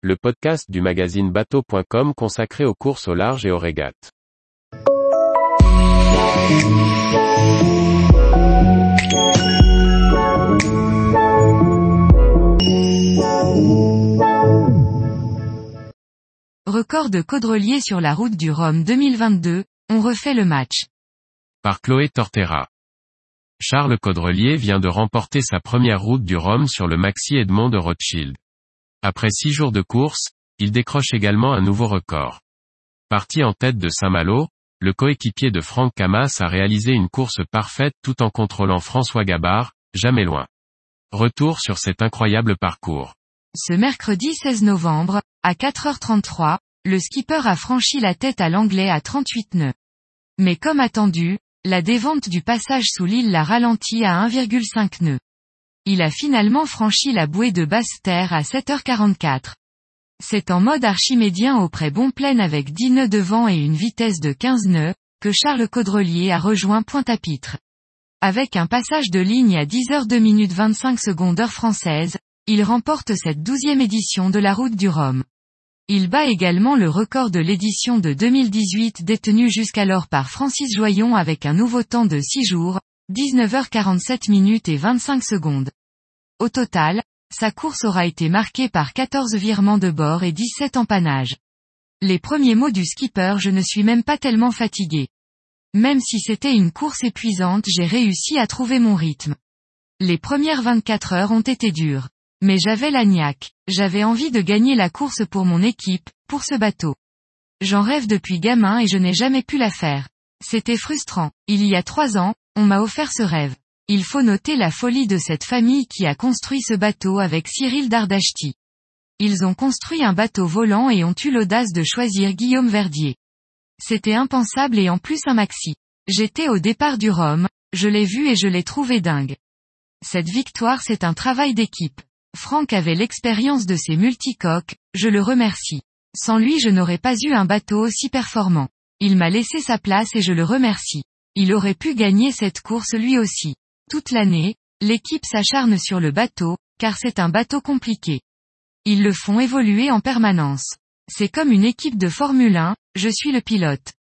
le podcast du magazine bateau.com consacré aux courses au large et aux régates. Record de Caudrelier sur la route du Rhum 2022, on refait le match. Par Chloé Tortera. Charles Caudrelier vient de remporter sa première route du Rhum sur le Maxi Edmond de Rothschild. Après six jours de course, il décroche également un nouveau record. Parti en tête de Saint-Malo, le coéquipier de Franck Camas a réalisé une course parfaite tout en contrôlant François Gabard, jamais loin. Retour sur cet incroyable parcours. Ce mercredi 16 novembre, à 4h33, le skipper a franchi la tête à l'anglais à 38 nœuds. Mais comme attendu, la dévente du passage sous l'île l'a ralenti à 1,5 nœuds. Il a finalement franchi la bouée de Basse-Terre à 7h44. C'est en mode archimédien au près bon plein avec 10 nœuds de vent et une vitesse de 15 nœuds, que Charles Caudrelier a rejoint Pointe-à-Pitre. Avec un passage de ligne à 10 h 2 minutes 25 secondes heure française, il remporte cette douzième édition de la route du Rhum. Il bat également le record de l'édition de 2018 détenu jusqu'alors par Francis Joyon avec un nouveau temps de 6 jours, 19h47 minutes et 25 secondes. Au total, sa course aura été marquée par 14 virements de bord et 17 empannages. Les premiers mots du skipper je ne suis même pas tellement fatigué. Même si c'était une course épuisante j'ai réussi à trouver mon rythme. Les premières 24 heures ont été dures. Mais j'avais la niaque, j'avais envie de gagner la course pour mon équipe, pour ce bateau. J'en rêve depuis gamin et je n'ai jamais pu la faire. C'était frustrant. Il y a trois ans, on m'a offert ce rêve. Il faut noter la folie de cette famille qui a construit ce bateau avec Cyril Dardachti. Ils ont construit un bateau volant et ont eu l'audace de choisir Guillaume Verdier. C'était impensable et en plus un maxi. J'étais au départ du Rhum, je l'ai vu et je l'ai trouvé dingue. Cette victoire c'est un travail d'équipe. Franck avait l'expérience de ces multicoques, je le remercie. Sans lui je n'aurais pas eu un bateau aussi performant. Il m'a laissé sa place et je le remercie. Il aurait pu gagner cette course lui aussi. Toute l'année, l'équipe s'acharne sur le bateau, car c'est un bateau compliqué. Ils le font évoluer en permanence. C'est comme une équipe de Formule 1, je suis le pilote.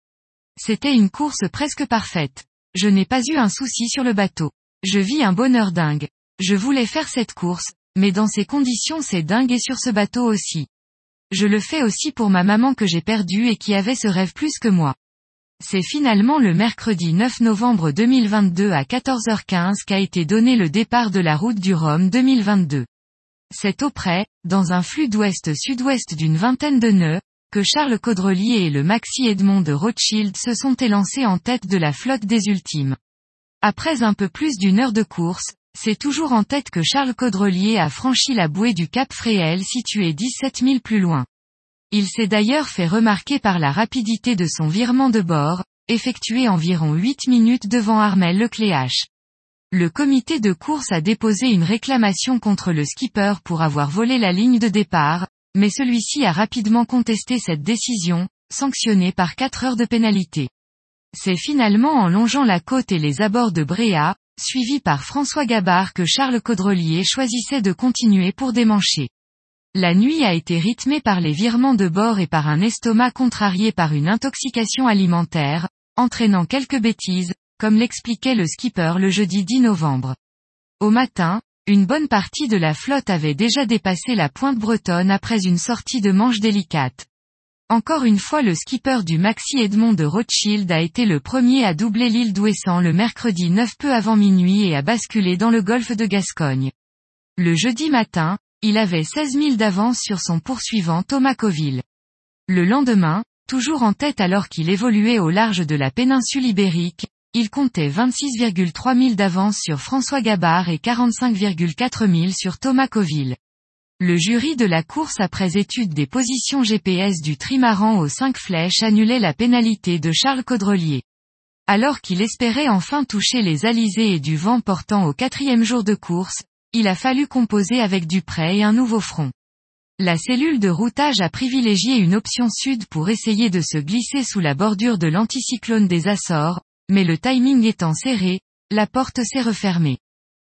C'était une course presque parfaite. Je n'ai pas eu un souci sur le bateau. Je vis un bonheur dingue. Je voulais faire cette course, mais dans ces conditions c'est dingue et sur ce bateau aussi. Je le fais aussi pour ma maman que j'ai perdue et qui avait ce rêve plus que moi. C'est finalement le mercredi 9 novembre 2022 à 14h15 qu'a été donné le départ de la route du Rhum 2022. C'est auprès, dans un flux d'ouest-sud-ouest d'une vingtaine de nœuds, que Charles Caudrelier et le Maxi Edmond de Rothschild se sont élancés en tête de la flotte des ultimes. Après un peu plus d'une heure de course, c'est toujours en tête que Charles Caudrelier a franchi la bouée du Cap Fréhel situé 17 000 plus loin. Il s'est d'ailleurs fait remarquer par la rapidité de son virement de bord, effectué environ 8 minutes devant Armel Lecléache. Le comité de course a déposé une réclamation contre le skipper pour avoir volé la ligne de départ, mais celui-ci a rapidement contesté cette décision, sanctionné par 4 heures de pénalité. C'est finalement en longeant la côte et les abords de Bréa, suivi par François Gabard que Charles Caudrelier choisissait de continuer pour démancher. La nuit a été rythmée par les virements de bord et par un estomac contrarié par une intoxication alimentaire, entraînant quelques bêtises, comme l'expliquait le skipper le jeudi 10 novembre. Au matin, une bonne partie de la flotte avait déjà dépassé la pointe bretonne après une sortie de manche délicate. Encore une fois le skipper du Maxi Edmond de Rothschild a été le premier à doubler l'île d'Ouessant le mercredi 9 peu avant minuit et à basculer dans le golfe de Gascogne. Le jeudi matin, il avait 16 000 d'avance sur son poursuivant Thomas Coville. Le lendemain, toujours en tête alors qu'il évoluait au large de la péninsule ibérique, il comptait 26,3 000 d'avance sur François Gabard et 45,4 000 sur Thomas Coville. Le jury de la course après étude des positions GPS du trimaran aux 5 flèches annulait la pénalité de Charles Caudrelier. Alors qu'il espérait enfin toucher les alizés et du vent portant au quatrième jour de course, il a fallu composer avec du prêt et un nouveau front. La cellule de routage a privilégié une option sud pour essayer de se glisser sous la bordure de l'anticyclone des Açores, mais le timing étant serré, la porte s'est refermée.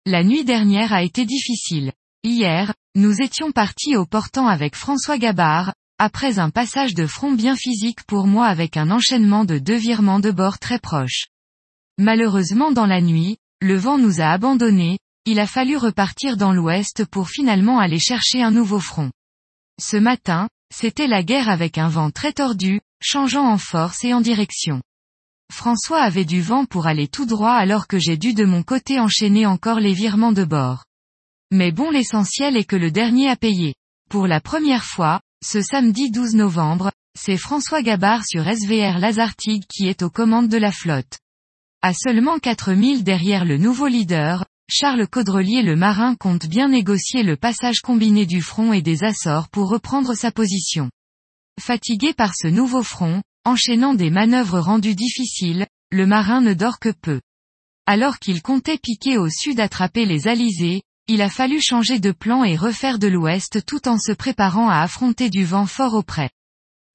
La nuit dernière a été difficile. Hier, nous étions partis au portant avec François Gabard, après un passage de front bien physique pour moi avec un enchaînement de deux virements de bord très proches. Malheureusement dans la nuit, le vent nous a abandonnés, il a fallu repartir dans l'ouest pour finalement aller chercher un nouveau front. Ce matin, c'était la guerre avec un vent très tordu, changeant en force et en direction. François avait du vent pour aller tout droit alors que j'ai dû de mon côté enchaîner encore les virements de bord. Mais bon l'essentiel est que le dernier a payé. Pour la première fois, ce samedi 12 novembre, c'est François Gabard sur SVR Lazartigue qui est aux commandes de la flotte. À seulement 4000 derrière le nouveau leader, Charles Caudrelier le marin compte bien négocier le passage combiné du front et des Açores pour reprendre sa position. Fatigué par ce nouveau front, enchaînant des manœuvres rendues difficiles, le marin ne dort que peu. Alors qu'il comptait piquer au sud attraper les alizés, il a fallu changer de plan et refaire de l'ouest tout en se préparant à affronter du vent fort auprès.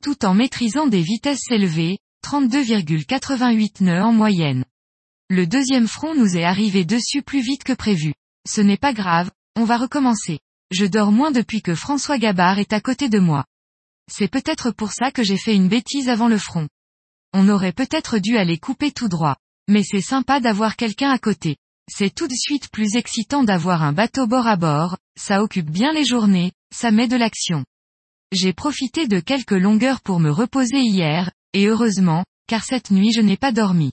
Tout en maîtrisant des vitesses élevées, 32,88 nœuds en moyenne. Le deuxième front nous est arrivé dessus plus vite que prévu. Ce n'est pas grave, on va recommencer. Je dors moins depuis que François Gabard est à côté de moi. C'est peut-être pour ça que j'ai fait une bêtise avant le front. On aurait peut-être dû aller couper tout droit. Mais c'est sympa d'avoir quelqu'un à côté. C'est tout de suite plus excitant d'avoir un bateau bord à bord, ça occupe bien les journées, ça met de l'action. J'ai profité de quelques longueurs pour me reposer hier, et heureusement, car cette nuit je n'ai pas dormi.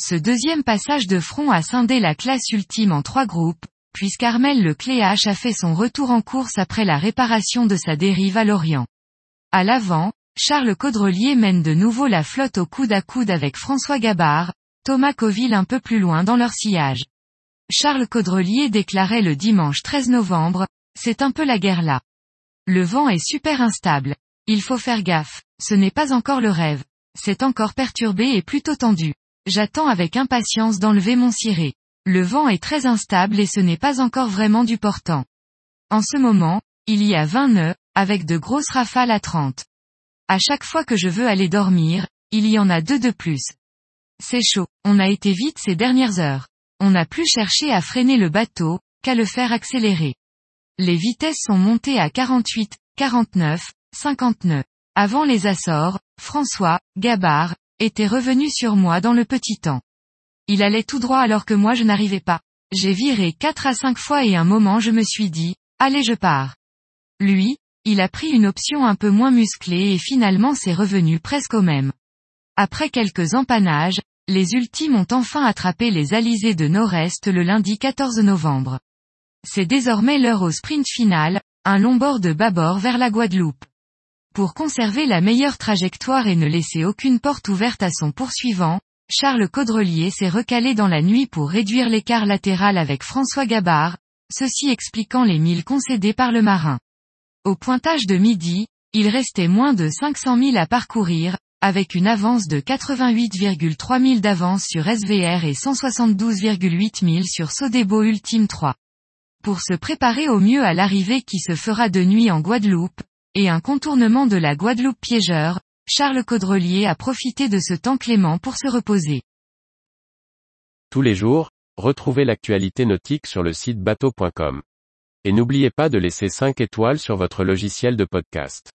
Ce deuxième passage de front a scindé la classe ultime en trois groupes, puisqu'Armel le Cléache a fait son retour en course après la réparation de sa dérive à l'Orient. À l'avant, Charles Caudrelier mène de nouveau la flotte au coude à coude avec François Gabard, Thomas Coville un peu plus loin dans leur sillage. Charles Caudrelier déclarait le dimanche 13 novembre, c'est un peu la guerre là. Le vent est super instable. Il faut faire gaffe, ce n'est pas encore le rêve. C'est encore perturbé et plutôt tendu. J'attends avec impatience d'enlever mon ciré. Le vent est très instable et ce n'est pas encore vraiment du portant. En ce moment, il y a 20 nœuds, avec de grosses rafales à 30. À chaque fois que je veux aller dormir, il y en a deux de plus. C'est chaud, on a été vite ces dernières heures. On n'a plus cherché à freiner le bateau, qu'à le faire accélérer. Les vitesses sont montées à 48, 49, 50 nœuds. Avant les Açores, François, Gabard, était revenu sur moi dans le petit temps. Il allait tout droit alors que moi je n'arrivais pas. J'ai viré quatre à cinq fois et un moment je me suis dit, allez je pars. Lui, il a pris une option un peu moins musclée et finalement c'est revenu presque au même. Après quelques empannages, les ultimes ont enfin attrapé les alizés de nord-est le lundi 14 novembre. C'est désormais l'heure au sprint final, un long bord de bâbord vers la Guadeloupe. Pour conserver la meilleure trajectoire et ne laisser aucune porte ouverte à son poursuivant, Charles Caudrelier s'est recalé dans la nuit pour réduire l'écart latéral avec François Gabard, ceci expliquant les milles concédés par le marin. Au pointage de midi, il restait moins de 500 000 à parcourir, avec une avance de 88,3 000 d'avance sur SVR et 172,8 000 sur Sodebo Ultime 3. Pour se préparer au mieux à l'arrivée qui se fera de nuit en Guadeloupe, et un contournement de la Guadeloupe piégeur, Charles Caudrelier a profité de ce temps clément pour se reposer. Tous les jours, retrouvez l'actualité nautique sur le site bateau.com. Et n'oubliez pas de laisser 5 étoiles sur votre logiciel de podcast.